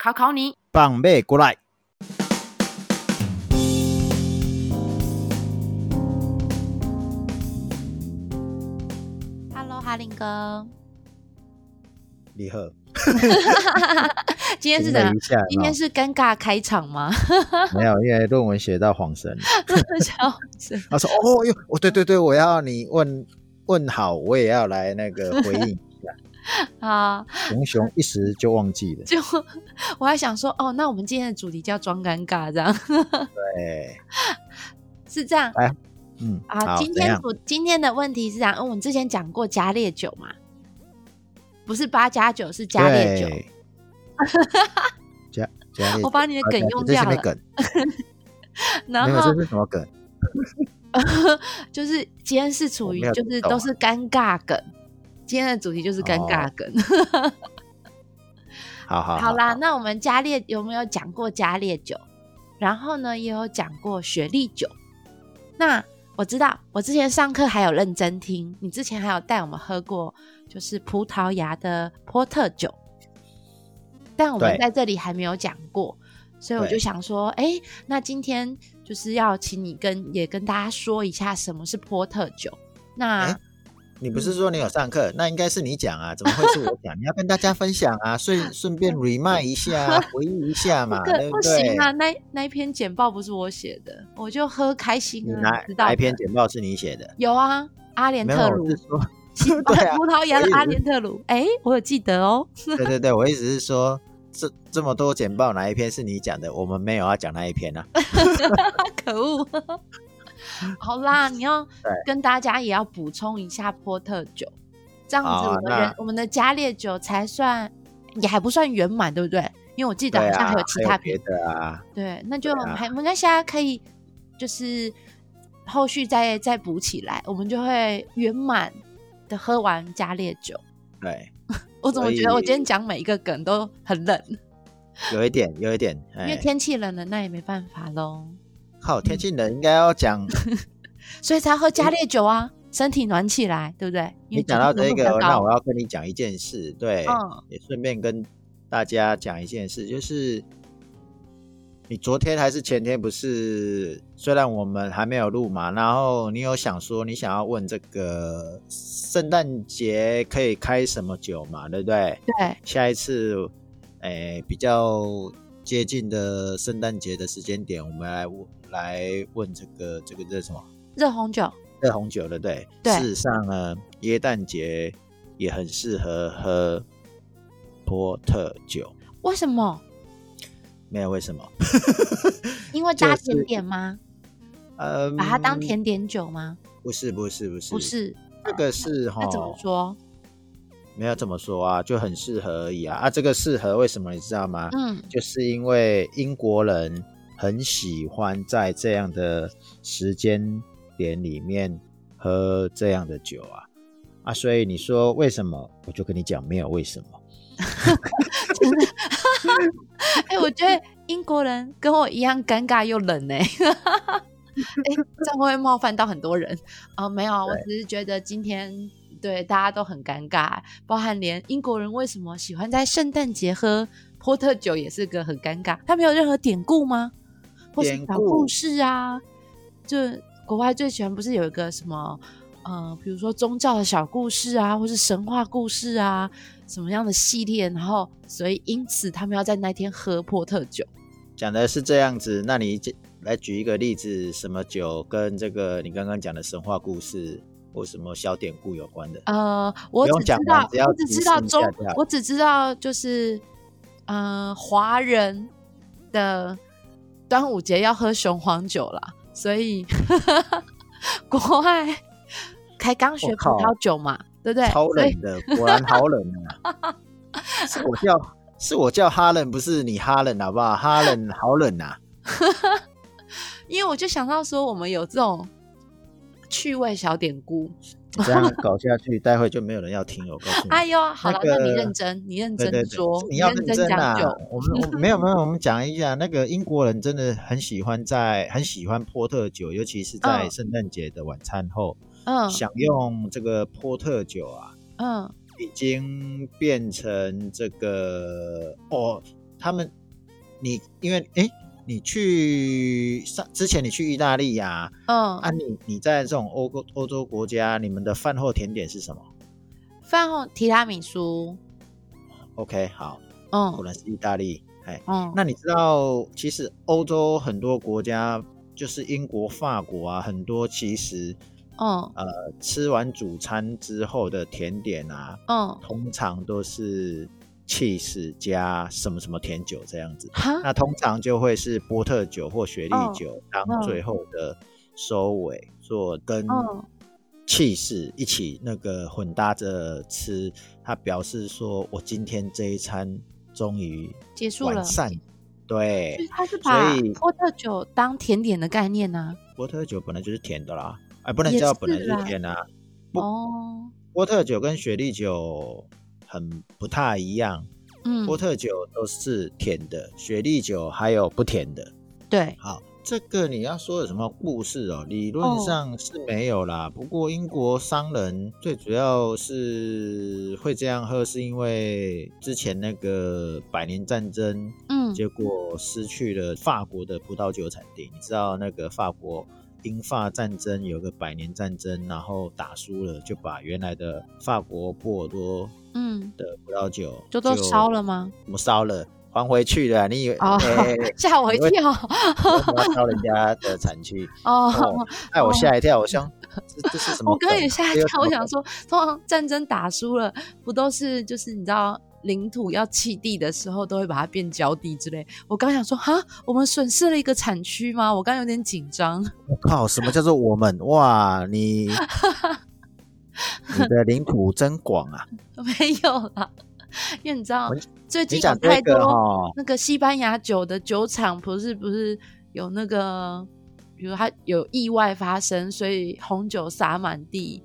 考考你。放马过来，Hello，哈林哥，你好。今天是怎样今天是是尴尬开场吗？没有，因为论文写到晃神了。笑死！他说：“哦哟，哦对对对，我要你问问好，我也要来那个回应。啊，熊熊一时就忘记了。就我还想说，哦，那我们今天的主题叫装尴尬，这样 对，是这样哎嗯，啊？今天怎样？主今天的问题是这样，嗯，我们之前讲过加烈酒嘛，不是八加九，是加烈酒。对 加加烈酒，我把你的梗用掉了，梗？然后这是什么梗？就是今天是处于就是都是尴尬梗，今天的主题就是尴尬梗。好好好啦，那我们加烈有没有讲过加烈酒？然后呢，也有讲过雪莉酒。那我知道，我之前上课还有认真听，你之前还有带我们喝过，就是葡萄牙的波特酒，但我们在这里还没有讲过，所以我就想说，哎，那今天就是要请你跟也跟大家说一下什么是波特酒。那、诶你不是说你有上课？那应该是你讲啊，怎么会是我讲？你要跟大家分享啊，顺 顺便 remind 一下，回忆一下嘛，对不对不行？啊，那那一篇简报不是我写的，我就喝开心啊，哪哪一篇简报是你写的？有啊，阿联特鲁 对啊 葡萄牙的阿联特鲁，哎，我有记得哦。对对对，我意思是说，这这么多简报，哪一篇是你讲的？我们没有要讲那一篇啊。可恶！好啦，你要 跟大家也要补充一下波特酒，这样子我们那人我们的加烈酒才算也还不算圆满，对不对？因为我记得好像还有其他别品，的啊。对，那就还没关系啊，可以就是后续再再补起来，我们就会圆满的喝完加烈酒。对，我怎么所觉得我今天讲每一个梗都很冷？有一点，有一点，哎，因为天气冷了，那也没办法喽，好，天气冷应该要讲。所以才喝加烈酒啊，身体暖起来，对不对？你讲到这个，那我要跟你讲一件事，对，嗯也顺便跟大家讲一件事，就是你昨天还是前天不是？虽然我们还没有录嘛，然后你有想说你想要问这个圣诞节可以开什么酒嘛，对不对？对，下一次，诶、比较接近的圣诞节的时间点，我们来问来问这个这个这什么？热红酒，热红酒，对不对？对事实上呢，耶诞节也很适合喝波特酒。为什么？没有为什么？因为搭就是甜点吗？呃，把它当甜点酒吗？不是不是不是不，是，这个是哈那，怎么说？没有怎么说啊，就很适合而已啊。啊，这个适合为什么你知道吗？嗯，就是因为英国人很喜欢在这样的时间点里面喝这样的酒啊啊，所以你说为什么？我就跟你讲，没有为什么。真的 哎、我觉得英国人跟我一样尴尬又冷呢、哎、这样会不会冒犯到很多人啊、没有，我只是觉得今天对大家都很尴尬，包含连英国人为什么喜欢在圣诞节喝波特酒也是个很尴尬。他没有任何典故吗？或是典故小故事啊？就国外最喜欢不是有一个什么呃，比如说宗教的小故事啊，或是神话故事啊，什么样的系列，然后所以因此他们要在那天喝波特酒。讲的是这样子，那你举来举一个例子，什么酒跟这个你刚刚讲的神话故事或什么小典故有关的？呃，我只知道只，我只知道中我只知道就是呃，华人的端午节要喝雄黄酒啦，所以 国外才刚学葡萄酒嘛，对不对？超冷的，果然好冷啊！是我叫是我叫哈冷，不是你哈冷，好不好？哈冷好冷呐、因为我就想到说，我们有这种趣味小典故。你这样搞下去，待会就没有人要听了。我告诉你，哎呦，好了，那你认真，你认真说，你要认认真真啊讲。！我们我没有没有，我们讲一下，那个英国人真的很喜欢在很喜欢波特酒，尤其是在嗯圣诞节的晚餐后，嗯享用这个波特酒啊，嗯已经变成这个哦，他们你因为诶，你去上之前你去意大利呀、嗯。啊，，你你在这种欧欧欧洲国家，你们的饭后甜点是什么？饭后提拉米苏，？OK，好，果嗯然是意大利，哎，嗯，那你知道其实欧洲很多国家，就是英国、法国啊，很多其实嗯。呃吃完主餐之后的甜点啊，嗯，通常都是 cheese 加什么什么甜酒这样子。哈，那通常就会是波特酒或雪莉嗯酒当嗯最后的收尾，做跟嗯气势一起那个混搭着吃。它表示说我今天这一餐终于结束了完。善。对所以，他是把波特酒当甜点的概念呢、波特酒本来就是甜的啦，哎，不能叫本来就是甜啊。不哦，波特酒跟雪莉酒很不太一样，嗯，波特酒都是甜的，雪莉酒还有不甜的。对，好，这个你要说有什么故事哦？理论哦上是没有啦。不过英国商人最主要是会这样喝，是因为之前那个百年战争，嗯结果失去了法国的葡萄酒产地。你知道那个法国英法战争有个百年战争，然后打输了，就把原来的法国波尔多嗯，的葡萄酒就都烧了吗？我烧了？还回去了？你以为？吓我一跳！烧人家的产区？哦，哎，我吓一跳，我想这这是什么？我刚刚也吓一跳，我想说，通常战争打输了，不都是就是你知道领土要弃地的时候，都会把它变焦地之类。我刚想说，哈，我们损失了一个产区吗？我刚有点紧张。我靠，什么叫做我们？哇，你你的领土真广啊！没有啦，因为你知道最近有太多那个西班牙酒的酒厂，不是不是有那个，比如它有意外发生，所以红酒洒满地，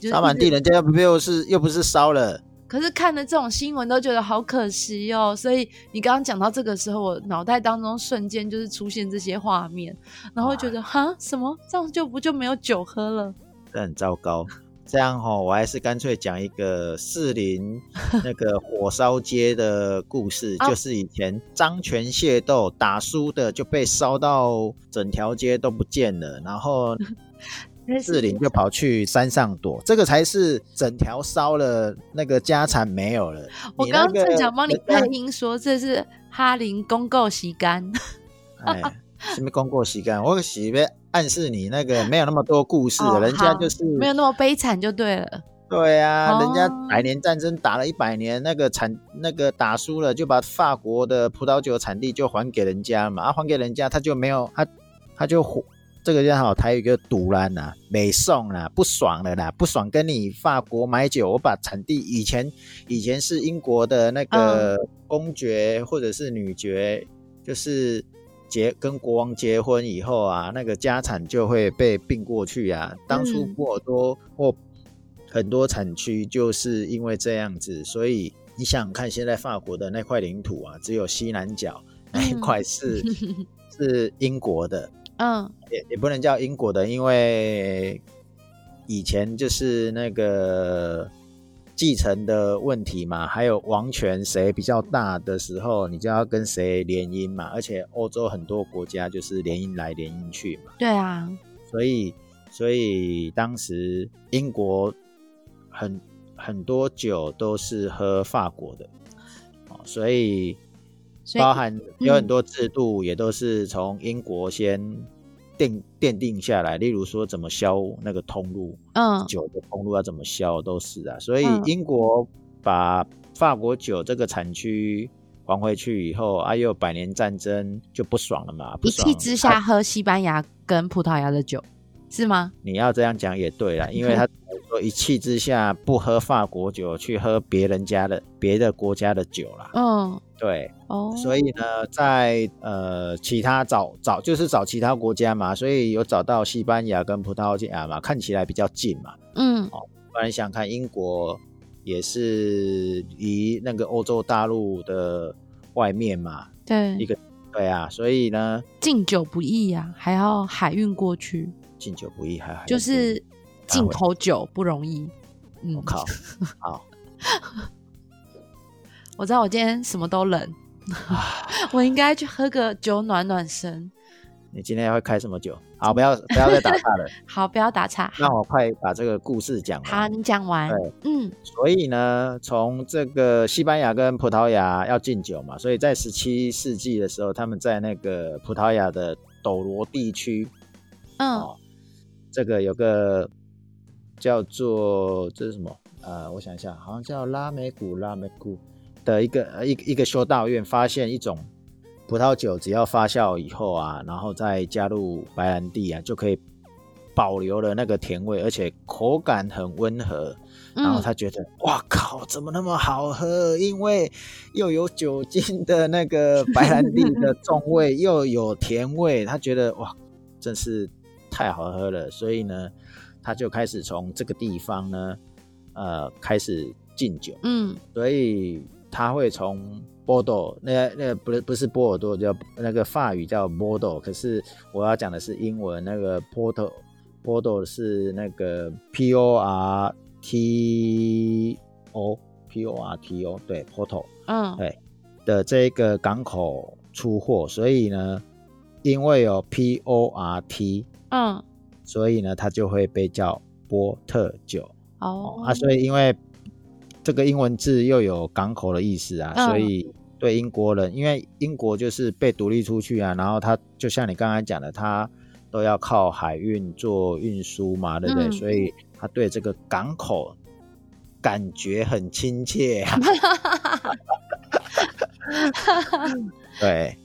就是撒满地，人家又不又是又不是烧了，可是看了这种新闻都觉得好可惜哦，所以你刚刚讲到这个时候，我脑袋当中瞬间就是出现这些画面，然后觉得哈？什么？这样就不就没有酒喝了？这很糟糕。这样哈，我还是干脆讲一个士林 那个火烧街的故事，哦就是以前张权械斗打输的就被烧到整条街都不见了，然后 士林就跑去山上躲，这个才是整条烧了，那个家产没有了。我刚刚正想帮你配音说这是哈林公购洗干，哎，什么功过洗干？我洗呗，暗示你那个 没有那么多故事，哦人家就是没有那么悲惨就对了。对啊，人家哦百年战争打了一百年，那个产那个打输了，就把法国的葡萄酒产地就还给人家嘛，啊，还给人家他就没有他他就火这个叫好台语叫堵烂呐，没送啦，不爽了啦，不爽跟你法国买酒，我把产地以前以前是英国的那个公爵或者是女爵，就是结跟国王结婚以后啊，那个家产就会被并过去啊。当初嗯波尔多或很多产区就是因为这样子，所以你想想看，现在法国的那块领土啊，只有西南角那一嗯块是、是英国的，嗯也也不能叫英国的，因为以前就是那个继承的问题嘛，还有王权谁比较大的时候，你就要跟谁联姻嘛。而且欧洲很多国家就是联姻来联姻去嘛，对啊，所以所以当时英国很很多酒都是喝法国的，哦，所以包含有很嗯多制度也都是从英国先定奠定下来，例如说怎么销那个通路，嗯酒的通路要怎么销都是啊，所以嗯英国把法国酒这个产区还回去以后，啊，又百年战争就不爽了嘛，不一爽气之下喝西班牙跟葡萄牙的酒是吗？你要这样讲也对啦，因为他说一气之下不喝法国酒，去喝别人家的别的国家的酒啦。嗯，对，哦，所以呢，在呃其他找找就是找其他国家嘛，所以有找到西班牙跟葡萄牙嘛，看起来比较近嘛。嗯。哦不然想看英国也是离那个欧洲大陆的外面嘛，对。一，个对啊，所以呢，进酒不易呀、还要海运过去，敬酒不易，还还有就是进口酒不容易。嗯我，靠，好，我知道我今天什么都冷，我应该去喝个酒暖暖身。你今天要开什么酒？好，不要不要再打岔了，好，不要打岔。那我快把这个故事讲好，完。你讲完。对嗯所以呢，从这个西班牙跟葡萄牙要禁酒嘛，所以在十七世纪的时候，他们在那个葡萄牙的斗罗地区嗯哦，这个有个叫做这是什么？呃，我想一下，好像叫拉美古拉美古的一个呃一个一个修道院，发现一种葡萄酒，只要发酵以后啊，然后再加入白兰地啊，就可以保留了那个甜味，而且口感很温和。然后嗯他觉得，哇靠，怎么那么好喝？因为又有酒精的那个白兰地的重味，又有甜味，他觉得哇，真是太好喝了。所以呢，他就开始从这个地方呢，呃，开始禁酒。嗯。所以他会从波多，那那不是不是波尔多，叫那个法语叫波多，可是我要讲的是英文，那个波多波多是那个 P O R T O P O R T O 对 Porto 嗯。对的这个港口出货，所以呢，因为有 P O R T，嗯，所以呢，它就会被叫波特酒。哦啊，所以因为这个英文字又有港口的意思啊，嗯所以对英国人，因为英国就是被独立出去啊，然后它就像你刚才讲的，它都要靠海运做运输嘛，对不对？嗯所以它对这个港口感觉很亲切啊。对，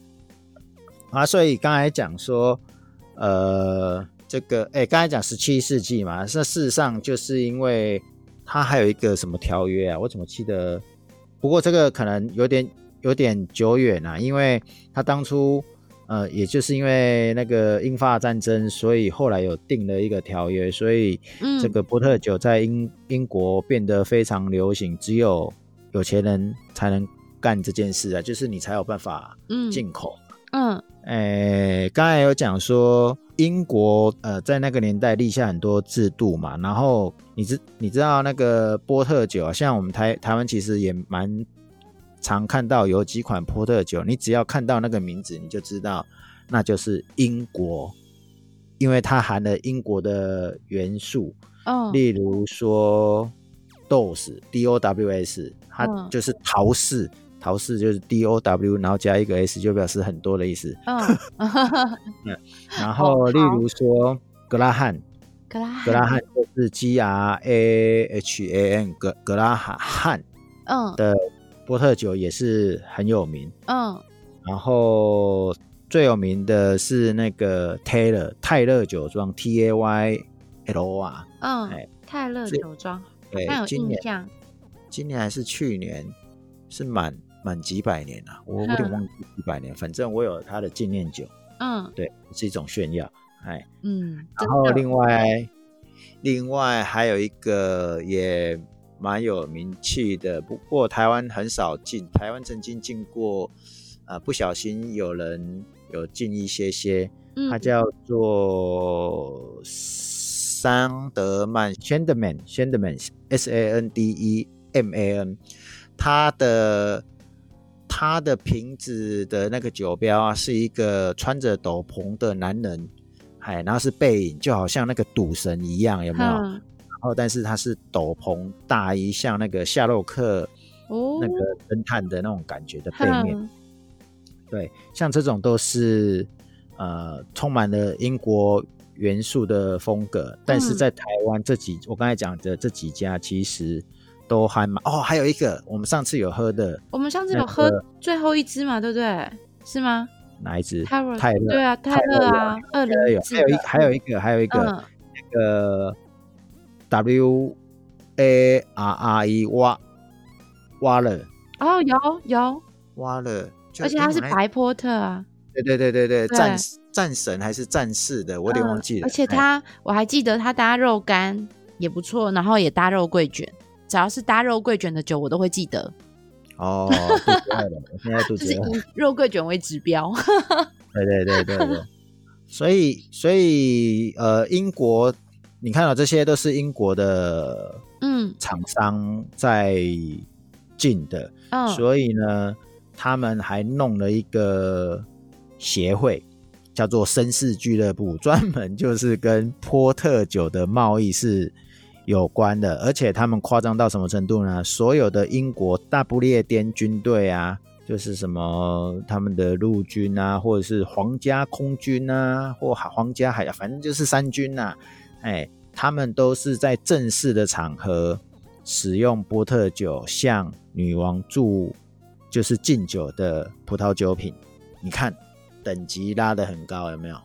啊，所以刚才讲说，呃，这个，哎，刚才讲十七世纪嘛，那事实上就是因为它还有一个什么条约啊？我怎么记得？不过这个可能有点有点久远啊，因为他当初，呃，也就是因为那个英法战争，所以后来有定了一个条约，所以嗯这个波特酒在英英国变得非常流行，只有有钱人才能干这件事啊，就是你才有办法嗯进口。嗯诶，刚才有讲说英国呃在那个年代立下很多制度嘛，然后你知你知道那个波特酒啊，像我们台台湾其实也蛮常看到有几款波特酒，你只要看到那个名字，你就知道那就是英国，因为它含了英国的元素，嗯例如说 DOS D O W S，它嗯。就是陶氏，陶氏就是 D O W，然后加一个 S 就表示很多的意思。嗯，然后例如说格拉汉，格拉格拉汉就是 G R A H A N 格格拉汉嗯。的波特酒也是很有名。嗯。然后最有名的是那个 Taylor 泰勒酒庄 T A Y L O R，嗯哎，泰勒酒庄，对那有，今年印象。今年还是去年是满满几百年啊，我有点嗯。忘记几百年，反正我有它的纪念酒，嗯。对，是一种炫耀，哎。嗯，然后另外另外还有一个也蛮有名气的，不过台湾很少进，台湾曾经进过，呃，不小心有人有进一些些，它嗯叫做桑德曼 （Shandeman） （Shandeman） S A N D E M A N，它的它的瓶子的那个酒标啊，是一个穿着斗篷的男人，哎，然后是背影，就好像那个赌神一样，有没有？嗯然后但是他是斗篷大衣，像那个夏洛克哦那个侦探的那种感觉的背面。哼对，像这种都是呃充满了英国元素的风格，但是嗯在台湾这几我刚才讲的这几家其实都还蛮哦，还有一个我们上次有喝的我们上次有喝最后一支嘛，对不对？是吗？哪一支？泰勒泰勒对啊，泰勒啊，二零还有还有一还有一个还有一个、嗯那个 W A R R E 挖挖了哦，有有，挖了，而且他是白波特啊，对对对对对，对战战神还是战士的，我有点忘记了。嗯而且哎他我还记得他搭肉干也不错，然后也搭肉桂卷，只要是搭肉桂卷的酒，我都会记得，哦，肚子饿了，我现在肚 就是子饿。以肉桂卷为指标。对对对对对，所以所以呃，英国你看到、这些都是英国的嗯厂商在进的，嗯，所以呢，他们还弄了一个协会，叫做绅士俱乐部，专门就是跟波特酒的贸易是有关的，而且他们夸张到什么程度呢？所有的英国大不列颠军队啊，就是什么他们的陆军啊，或者是皇家空军啊，或海皇家海，反正就是三军呐、哎，他们都是在正式的场合使用波特酒向女王祝就是敬酒的葡萄酒品。你看等级拉得很高，有没有？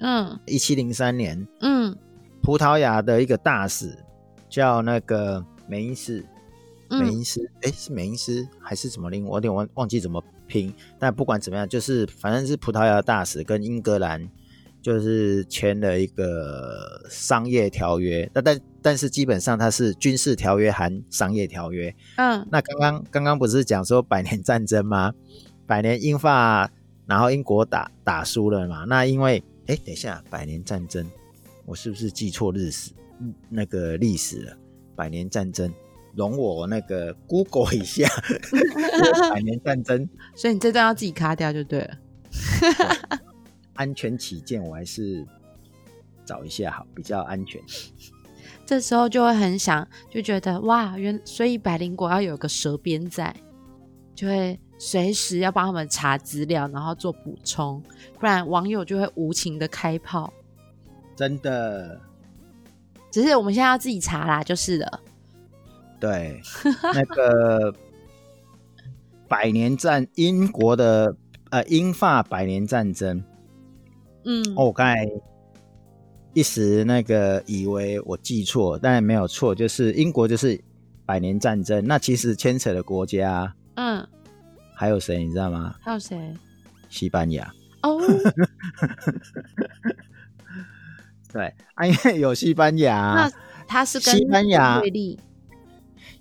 嗯一七零三年，嗯葡萄牙的一个大使叫那个美因斯，梅嗯因斯，哎、是美因斯还是什么令？我有点忘忘记怎么拼。但不管怎么样，就是反正是葡萄牙的大使跟英格兰就是签了一个商业条约，那但但是基本上它是军事条约含商业条约。嗯那刚刚刚刚不是讲说百年战争吗？百年英法，然后英国打打输了嘛？那因为哎，等一下，百年战争，我是不是记错日史嗯那个历史了？百年战争，容我那个 Google 一下，百年战争，所以你这段要自己卡掉就对了。安全起见，我还是找一下好，比较安全。这时候就会很想，就觉得哇，原所以百灵果要有个蛇鞭在，就会随时要帮他们查资料，然后做补充，不然网友就会无情的开炮。真的，只是我们现在要自己查啦，就是了。对，那个 百年战英国的呃英法百年战争，嗯，哦，我刚才一时那个以为我记错，但没有错，就是英国就是百年战争。那其实牵扯的国家嗯，还有谁，你知道吗？还有谁？西班牙。哦，对，啊，因为有西班牙那，他是跟西班牙对立，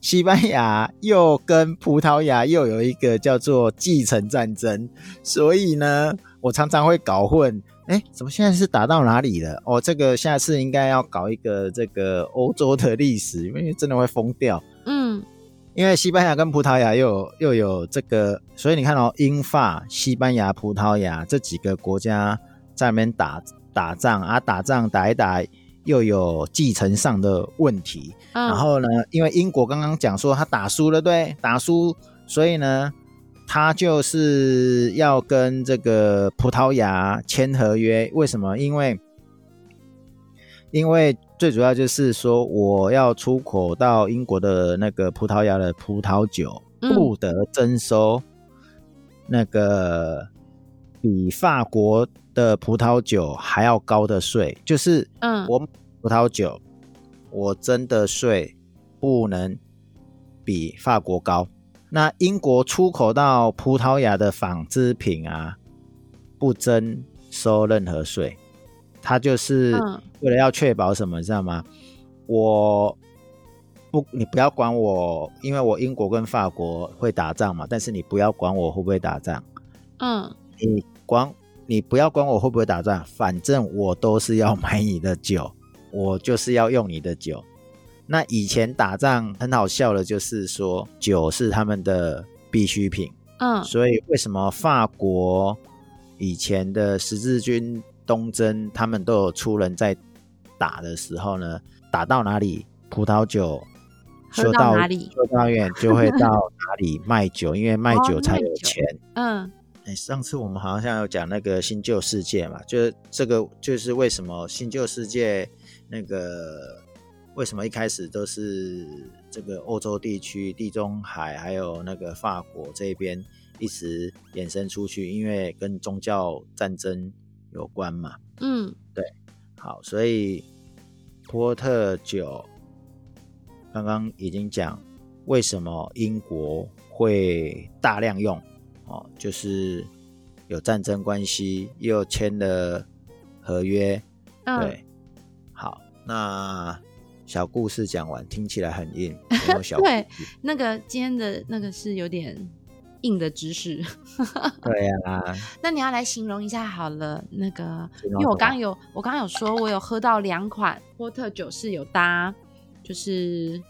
西班牙又跟葡萄牙又有一个叫做继承战争，所以呢，我常常会搞混。哎，怎么现在是打到哪里了？哦，这个下次应该要搞一个这个欧洲的历史，因为真的会疯掉。嗯因为西班牙跟葡萄牙又有又有这个，所以你看哦，英法、西班牙、葡萄牙这几个国家在那边打打仗啊，打仗打一打又有继承上的问题。嗯，然后呢，因为英国刚刚讲说他打输了，对，打输，所以呢，他就是要跟这个葡萄牙签合约。为什么？因为因为最主要就是说，我要出口到英国的那个葡萄牙的葡萄酒，嗯不得征收那个比法国的葡萄酒还要高的税，就是嗯我葡萄酒，我征的税不能比法国高。那英国出口到葡萄牙的纺织品啊，不征收任何税。它就是嗯为了要确保什么，你知道吗？我不，你不要管我，因为我英国跟法国会打仗嘛，但是你不要管我会不会打仗。嗯你管你不要管我会不会打仗，反正我都是要买你的酒，我就是要用你的酒。那以前打仗很好笑的，就是说酒是他们的必需品，嗯所以为什么法国以前的十字军东征，他们都有出人在打的时候呢？打到哪里，葡萄酒喝修道到哪里修道院就会到 哪里卖酒，因为卖哦酒才有钱。嗯哎，上次我们好像有讲那个新旧世界嘛，就是这个就是为什么新旧世界那个为什么一开始都是这个欧洲地区、地中海还有那个法国这边一直衍生出去，因为跟宗教战争有关嘛。嗯对好，所以波特酒刚刚已经讲为什么英国会大量用哦，就是有战争关系，又签了合约，嗯，对，好，那小故事讲完，听起来很硬，对那个今天的那个是有点硬的知识。对啊，那你要来形容一下好了，那个，因为我刚刚有我刚刚有说，我有喝到两款波特酒是有搭，就是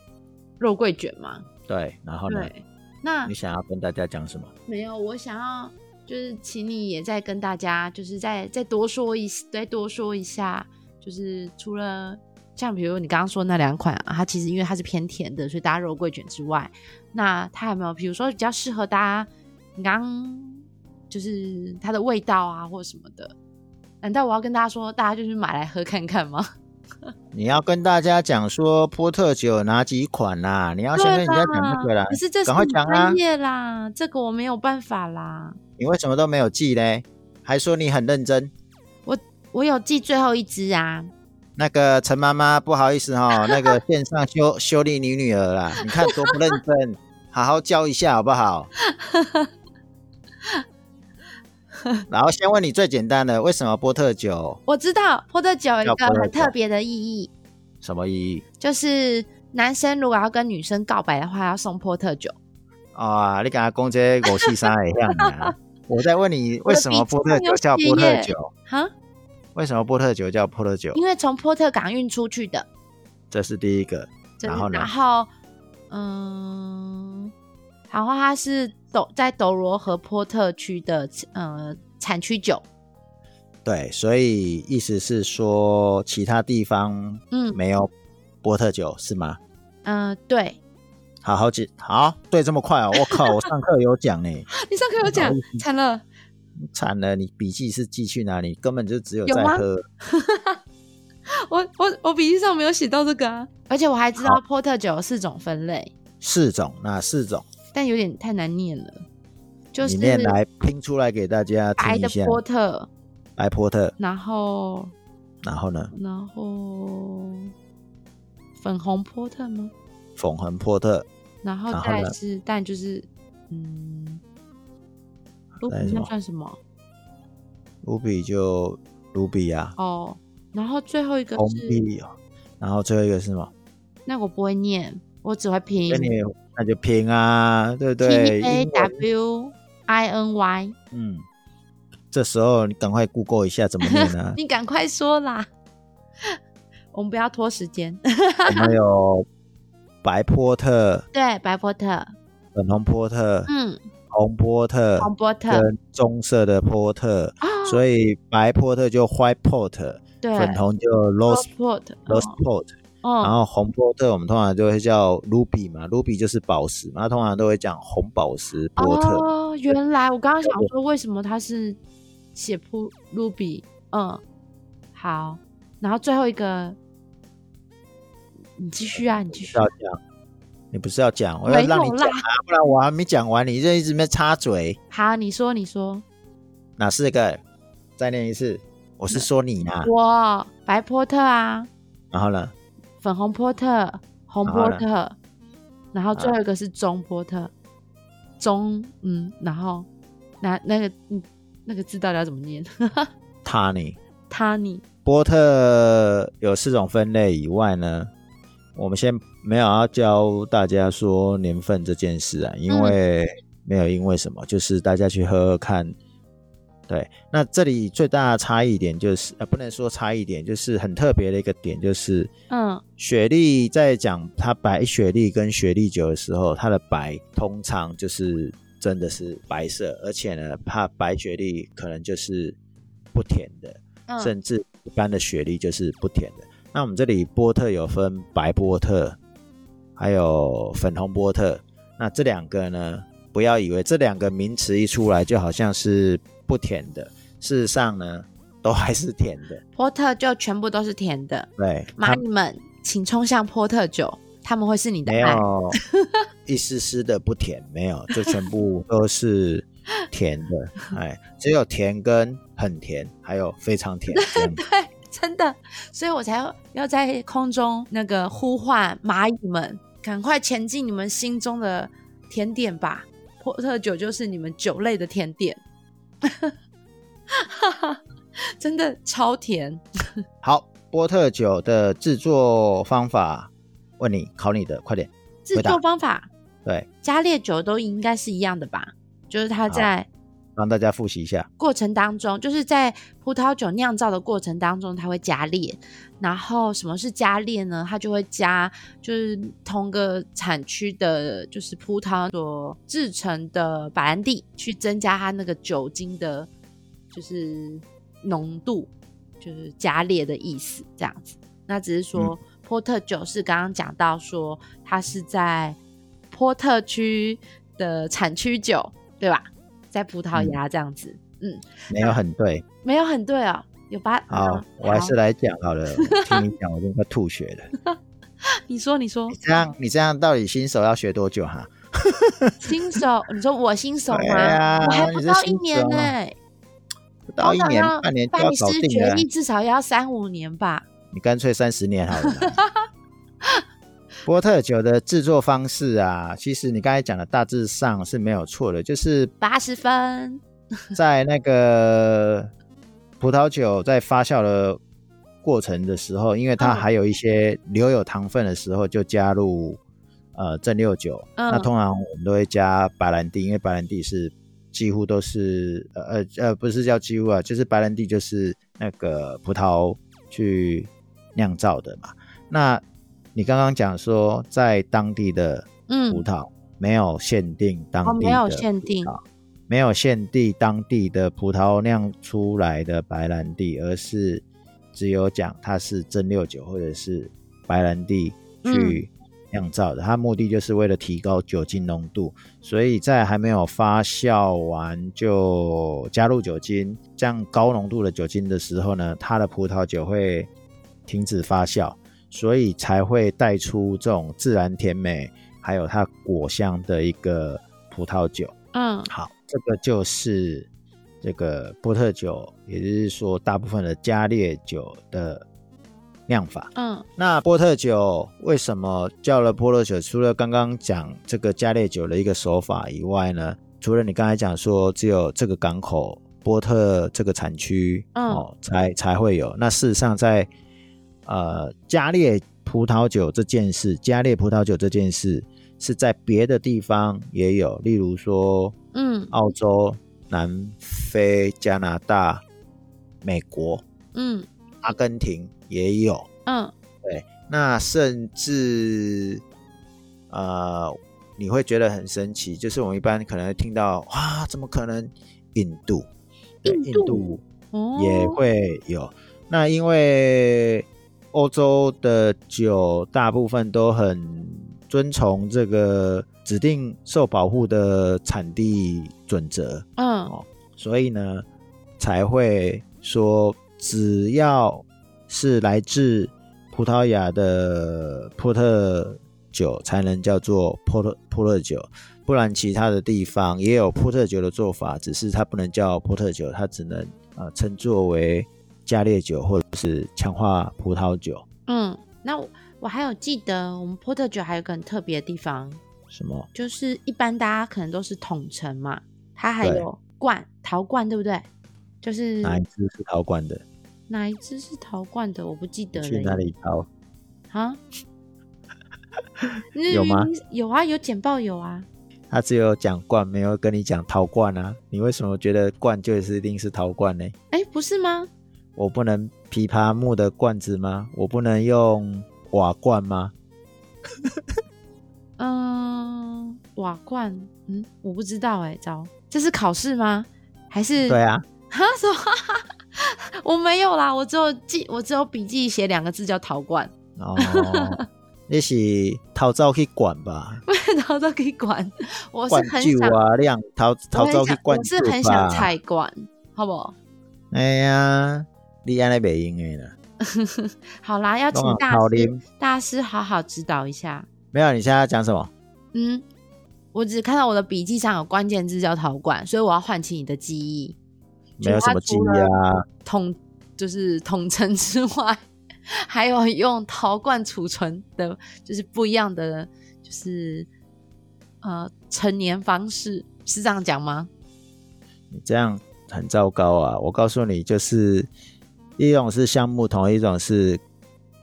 肉桂卷嘛。对，然后呢，对，那你想要跟大家讲什么？没有，我想要就是请你也再跟大家，就是再再多说一再多说一下，就是除了像比如你刚刚说那两款啊，它其实因为它是偏甜的，所以搭肉桂卷之外，那它有没有比如说比较适合搭你刚刚就是它的味道啊或什么的？难道我要跟大家说，大家就是买来喝看看吗？你要跟大家讲说波特酒有哪几款啦？你要先跟人家讲那个啦可。是这是赶快你讲啊专业啦，这个我没有办法啦。你为什么都没有记嘞？还说你很认真？我我有记最后一支啊，那个陈妈妈，不好意思哈、那个线上修修理你女儿啦，你看多不认真，好好教一下好不好？然后先问你最简单的，为什么波特酒我知道波特酒有一个很特别的意义，什么意义就是男生如果要跟女生告白的话，要送波特酒。啊？你刚才讲这五四三的样啊？我在问你，为什么波特酒叫波特酒？哈，为什么波特酒叫波特酒？因为从波特港运出去的。这是第一个。然后呢然后，嗯，然后它是斗在斗罗和波特区的呃产区酒。对，所以意思是说，其他地方嗯没有波特酒是吗？嗯、呃对好好记，好，对，这么快哦！我靠，我上课有讲呢，你上课有讲惨了。惨了，你笔记是记去哪里？根本就只有在喝。我我我笔记上没有写到这个啊，而且我还知道波特酒有四种分类，四种，哪四种？但有点太难念了。就是里面来拼出来给大家听一下。波特，白波特，然后然后呢，然后粉红波特吗？粉红波特，然后再来是，但就是嗯，卢比那算什么？卢比就卢比呀，哦，然后最后一个红是比，然后最后一个是什么？那我不会念，我只会拼那就拼啊，对不 T 对？A W I N Y，嗯，这时候你赶快 Google 一下怎么念呢？你赶快说啦，我们不要拖时间。我们有白波特、对，白波特，粉红波特、嗯，红波特、红波特，跟棕色的波特，啊，所以白波特就 white port，对，粉红就 Rose Port，Rose port，然哦，后红波特我们通常就会叫 ruby 嘛，ruby 就是宝石嘛，那通常都会讲红宝石波特。哦，原来我刚刚想说，为什么他是写铺 ruby？嗯，好，然后最后一个，你继续啊，你继续。要讲，你不是要讲，我要让你讲啊，不然我还没讲完，你就一直没插嘴。好，你说，你说，哪四个？再念一次。我是说你啊，我白波特啊，然后呢？粉红波特，红波特，然后最啊后一个是棕波特，棕，嗯，然后那那个嗯那个字到底要怎么念 Tony？Tani，波特有四种分类以外呢，我们先没有要教大家说年份这件事啊，因为没有因为什么，就是大家去喝喝看。对，那这里最大的差异点就是，呃，不能说差异点，就是很特别的一个点，就是嗯雪莉在讲它白雪莉跟雪莉酒的时候，它的白通常就是真的是白色，而且呢，它白雪莉可能就是不甜的，嗯，甚至一般的雪莉就是不甜的。那我们这里波特有分白波特，还有粉红波特。那这两个呢，不要以为这两个名词一出来就好像是不甜的，事实上呢，都还是甜的。波特就全部都是甜的，对，马它你们请冲向波特酒，他们会是你的没爱。有 一丝丝的不甜，没有，就全部都是甜的。哎，只有甜跟很甜，还有非常甜。对，真的，所以我才要要在空中那个呼唤蚂蚁们，赶快前进你们心中的甜点吧！波特酒就是你们酒类的甜点，真的超甜。好，波特酒的制作方法，问你考你的，快点。制作方法，对，加烈酒都应该是一样的吧？就是它在帮大家复习一下过程当中，就是在葡萄酒酿造的过程当中，它会加烈。然后什么是加烈呢？它就会加，就是同个产区的，就是葡萄所制成的白兰地，去增加它那个酒精的，就是浓度，就是加烈的意思，这样子。那只是说。波特酒是刚刚讲到说，它是在波特区的产区酒，对吧？在葡萄牙这样子，嗯，没有很对，没有很对哦，有八。好，我还是来讲好了，听你讲我都快吐血了。你说，你说，这样你这样到底新手要学多久哈？新手，你说我新手吗？我还不到一年呢，不到一年半年就要搞定了，至少要三五年吧。你干脆三十年好了。波特酒的制作方式啊，其实你刚才讲的大致上是没有错的，就是八十分。在那个葡萄酒在发酵的过程的时候，因为它还有一些留有糖分的时候，就加入呃蒸馏酒。那通常我们都会加白兰地，因为白兰地是几乎都是呃呃呃不是叫几乎啊，就是白兰地就是那个葡萄去。酿造的嘛，那你刚刚讲说在当地的葡萄没有限定当地的，没有限定，没有限定当地的葡萄酿出来的白兰地，而是只有讲它是蒸馏酒或者是白兰地去酿造的，它目的就是为了提高酒精浓度，所以在还没有发酵完就加入酒精，这样高浓度的酒精的时候呢，它的葡萄酒会。停止发酵，所以才会带出这种自然甜美，还有它果香的一个葡萄酒。嗯，好，这个就是这个波特酒，也就是说大部分的加烈酒的酿法。嗯，那波特酒为什么叫了波特酒？除了刚刚讲这个加烈酒的一个手法以外呢？除了你刚才讲说只有这个港口波特这个产区哦，才才会有。那事实上在呃，加烈葡萄酒这件事，加烈葡萄酒这件事是在别的地方也有，例如说，嗯，澳洲、南非、加拿大、美国，嗯，阿根廷也有，嗯，对，那甚至，呃，你会觉得很神奇，就是我们一般可能听到，哇，怎么可能？印度，印度？也会有，那因为。欧洲的酒大部分都很遵从这个指定受保护的产地准则，嗯，所以呢才会说，只要是来自葡萄牙的波特酒才能叫做波特波特酒，不然其他的地方也有波特酒的做法，只是它不能叫波特酒，它只能啊称作为。加烈酒或者是强化葡萄酒。嗯，那我还有记得，我们波特酒还有个很特别的地方。什么？就是一般大家可能都是桶陈嘛，它还有罐陶罐，对不对？就是哪一支是陶罐的？哪一支是陶罐的？我不记得了。去哪里淘？啊？有吗？有啊，有简报有啊。他只有讲罐，没有跟你讲陶罐啊？你为什么觉得罐就是一定是陶罐呢？哎，不是吗？我不能琵琶木的罐子吗？我不能用瓦罐吗？嗯，瓦罐，嗯，我不知道哎，糟，这是考试吗？还是？对啊。哈 什么？我没有啦，我只有记，我只有笔记写两个字叫陶罐。哦，你是陶造去管吧？陶造可以管，我是很想陶陶造去管，我是很想菜管，好不好？哎呀。你安尼袂用的呢？好啦，要请大师大师好好指导一下。没有，你现在要讲什么？嗯，我只看到我的笔记上有关键字叫陶罐，所以我要唤起你的记忆。没有什么记忆啊，统就是统称之外，还有用陶罐储存的，就是不一样的，就是呃成年方式，是这样讲吗？你这样很糟糕啊！我告诉你，就是一种是橡木桶，一种是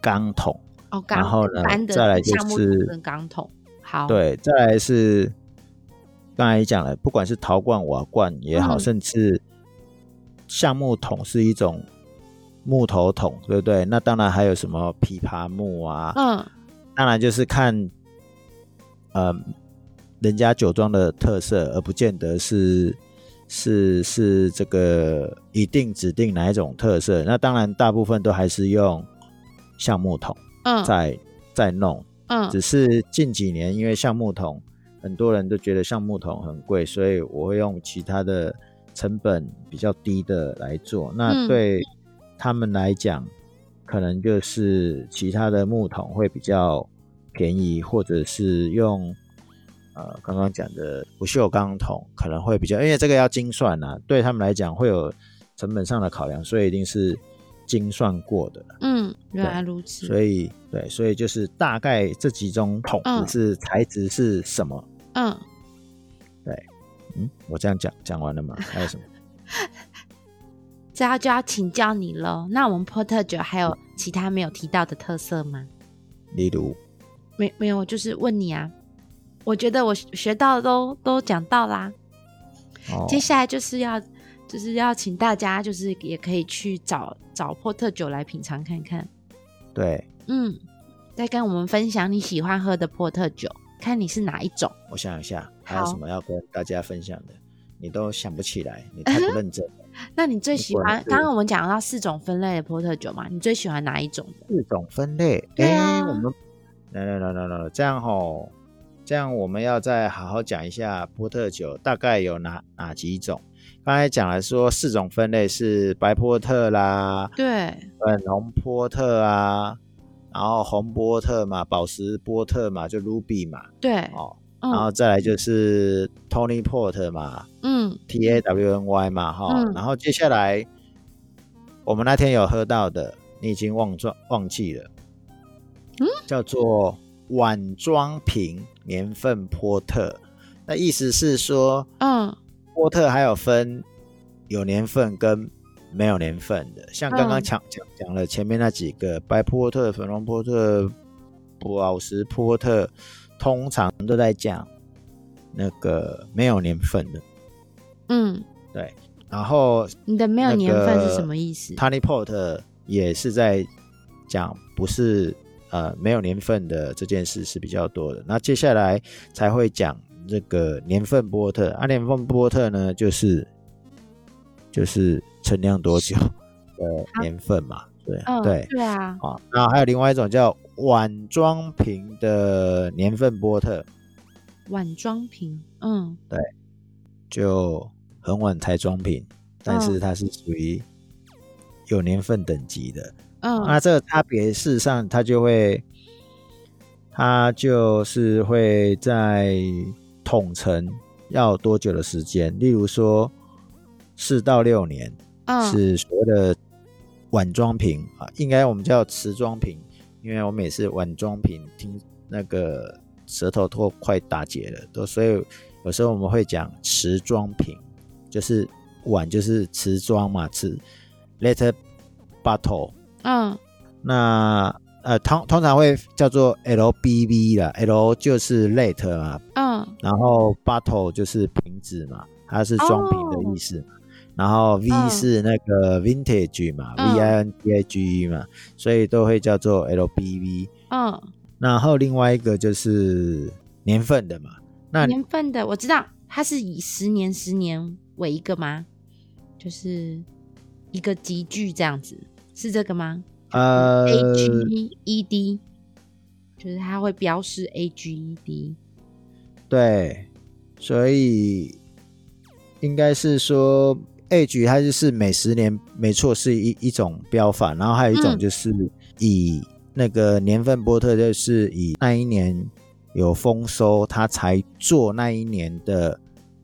钢桶。哦，钢然后呢再来就是跟钢桶。好，，对，再来是刚才讲了，不管是陶罐、瓦罐也好，嗯甚至橡木桶是一种木头桶，对不对？那当然还有什么枇杷木啊，嗯当然就是看呃人家酒庄的特色，而不见得是是是这个一定指定哪一种特色。那当然大部分都还是用橡木桶嗯在在弄，嗯只是近几年因为橡木桶很多人都觉得橡木桶很贵，所以我会用其他的成本比较低的来做。那嗯对他们来讲，可能就是其他的木桶会比较便宜，或者是用呃刚刚讲的不锈钢桶可能会比较，因为这个要精算啊，对他们来讲会有成本上的考量，所以一定是精算过的。嗯，原来如此。所以对，所以就是大概这几种桶是材质是什么？嗯，对嗯，我这样讲讲完了吗？还有什么？这要就要请教你喽。那我们波特酒还有其他没有提到的特色吗？例如，没没有，就是问你啊。我觉得我学学到的都都讲到啦。哦，接下来就是要就是要请大家就是也可以去找找波特酒来品尝看看。对嗯，再跟我们分享你喜欢喝的波特酒，看你是哪一种。我想一下，还有什么要跟大家分享的？你都想不起来，你太不认真了。那你最喜欢？刚刚我们讲到四种分类的波特酒嘛，你最喜欢哪一种？四种分类，对哎、啊我们来来来来来，这样吼，这样我们要再好好讲一下波特酒大概有哪哪几种。刚才讲了说四种分类是白波特啦，对，粉红波特啊，然后红波特嘛，宝石波特嘛，就 Ruby 嘛，对，哦，然后嗯再来就是 Tony Port 嘛嗯，T A W N Y 嘛，哈、嗯。然后接下来我们那天有喝到的，你已经忘忘忘记了，嗯，叫做碗装瓶年份波特，那意思是说嗯。波特还有分有年份跟没有年份的，像刚刚嗯。讲讲讲了前面那几个白波特、粉红波特、宝石波特，通常都在讲那个没有年份的。嗯，对然后你的没有年份是什么意思？Tony Port 也是在讲不是呃没有年份的这件事是比较多的。那接下来才会讲这个年份波特，啊，年份波特呢就是就是陈酿多久的年份嘛，对、嗯，对。对啊，啊，那还有另外一种叫晚装瓶的年份波特，晚装瓶，嗯对就很晚才装瓶，但是它是属于有年份等级的。嗯那这个差别，事实上它就会，它就是会在统称要多久的时间，例如说四到六年嗯，是所谓的晚装瓶啊，应该我们叫瓷装瓶，因为我每次晚装瓶听那个舌头都快打结了，都所以有时候我们会讲瓷装瓶，就是碗就是瓷装嘛，瓷 letter bottle。嗯。那呃通通常会叫做 LBV 啦，L 就是 late 嘛，嗯。然后 bottle 就是瓶子嘛，它是装瓶的意思嘛。然后 V 嗯。是那个 vintage 嘛、嗯。V I N T A G E 嘛，所以都会叫做 LBV。嗯，然后另外一个就是年份的嘛，那年份的我知道，它是以十年十年为一个吗？就是一个集聚这样子，是这个吗？呃 A G E D，就是它会标示 A G E D。对，所以应该是说 age 它就是每十年，没错，是一一种标法，然后还有一种嗯就是以那个年份波特，就是以那一年有丰收，他才做那一年的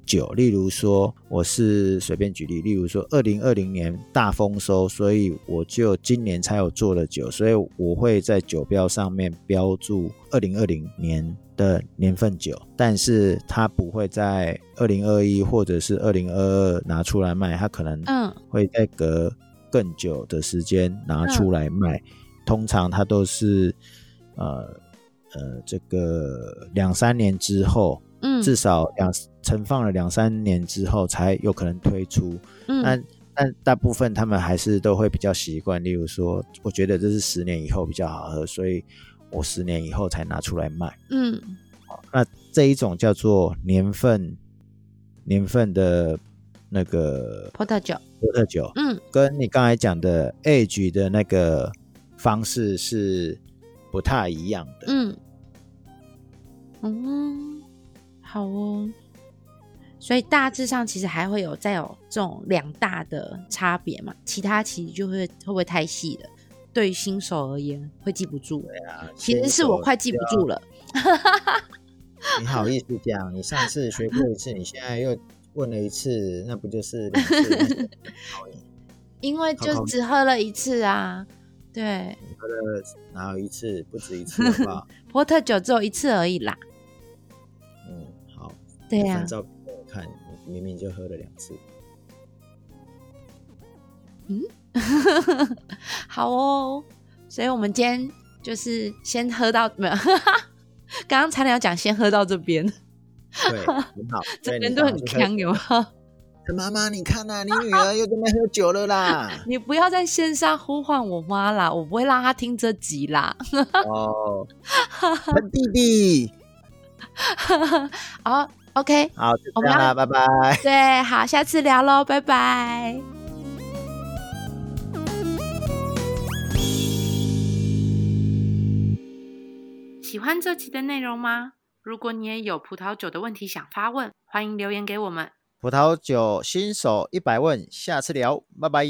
酒，例如说我是随便举例，例如说二零二零年大丰收，所以我就今年才有做的酒，所以我会在酒标上面标注二零二零年的年份酒，但是它不会在二零二一或者是二零二二拿出来卖，它可能嗯会再隔更久的时间拿出来卖。通常它都是呃呃这个两三年之后，嗯。至少两存放了两三年之后才有可能推出。嗯。但但大部分他们还是都会比较习惯，例如说，我觉得这是十年以后比较好喝，所以我十年以后才拿出来卖。嗯。那这一种叫做年份年份的那个波特酒，波特酒，嗯。跟你刚才讲的 age 的那个方式是不太一样的。嗯。嗯，好哦。所以大致上其实还会有再有这种两大的差别嘛，其他其实就会会不会太细了？对于新手而言会记不住。对啊其实是我快记不住了。你好意思讲？你上次学过一次，你现在又问了一次，那不就是因为就只喝了一次啊。对，你喝了哪有一次？不止一次，好不好？波特酒只有一次而已啦。对啊呀、翻照片给我看，明明就喝了两次。嗯 好哦。所以我们今天就是先喝到没有？刚刚才要讲先喝到这边，对，很好。这边都很强，有没有？妈妈，你看呐、你女儿又在那喝酒了啦。你不要在线上呼唤我妈啦，我不会让她听这集啦。哦，陈弟弟，好，OK，好，就我们要这样啦，拜拜。对，好，下次聊喽，拜拜。喜欢这期的内容吗？如果你也有葡萄酒的问题想发问，欢迎留言给我们。葡萄酒新手一百问，下次聊，拜拜。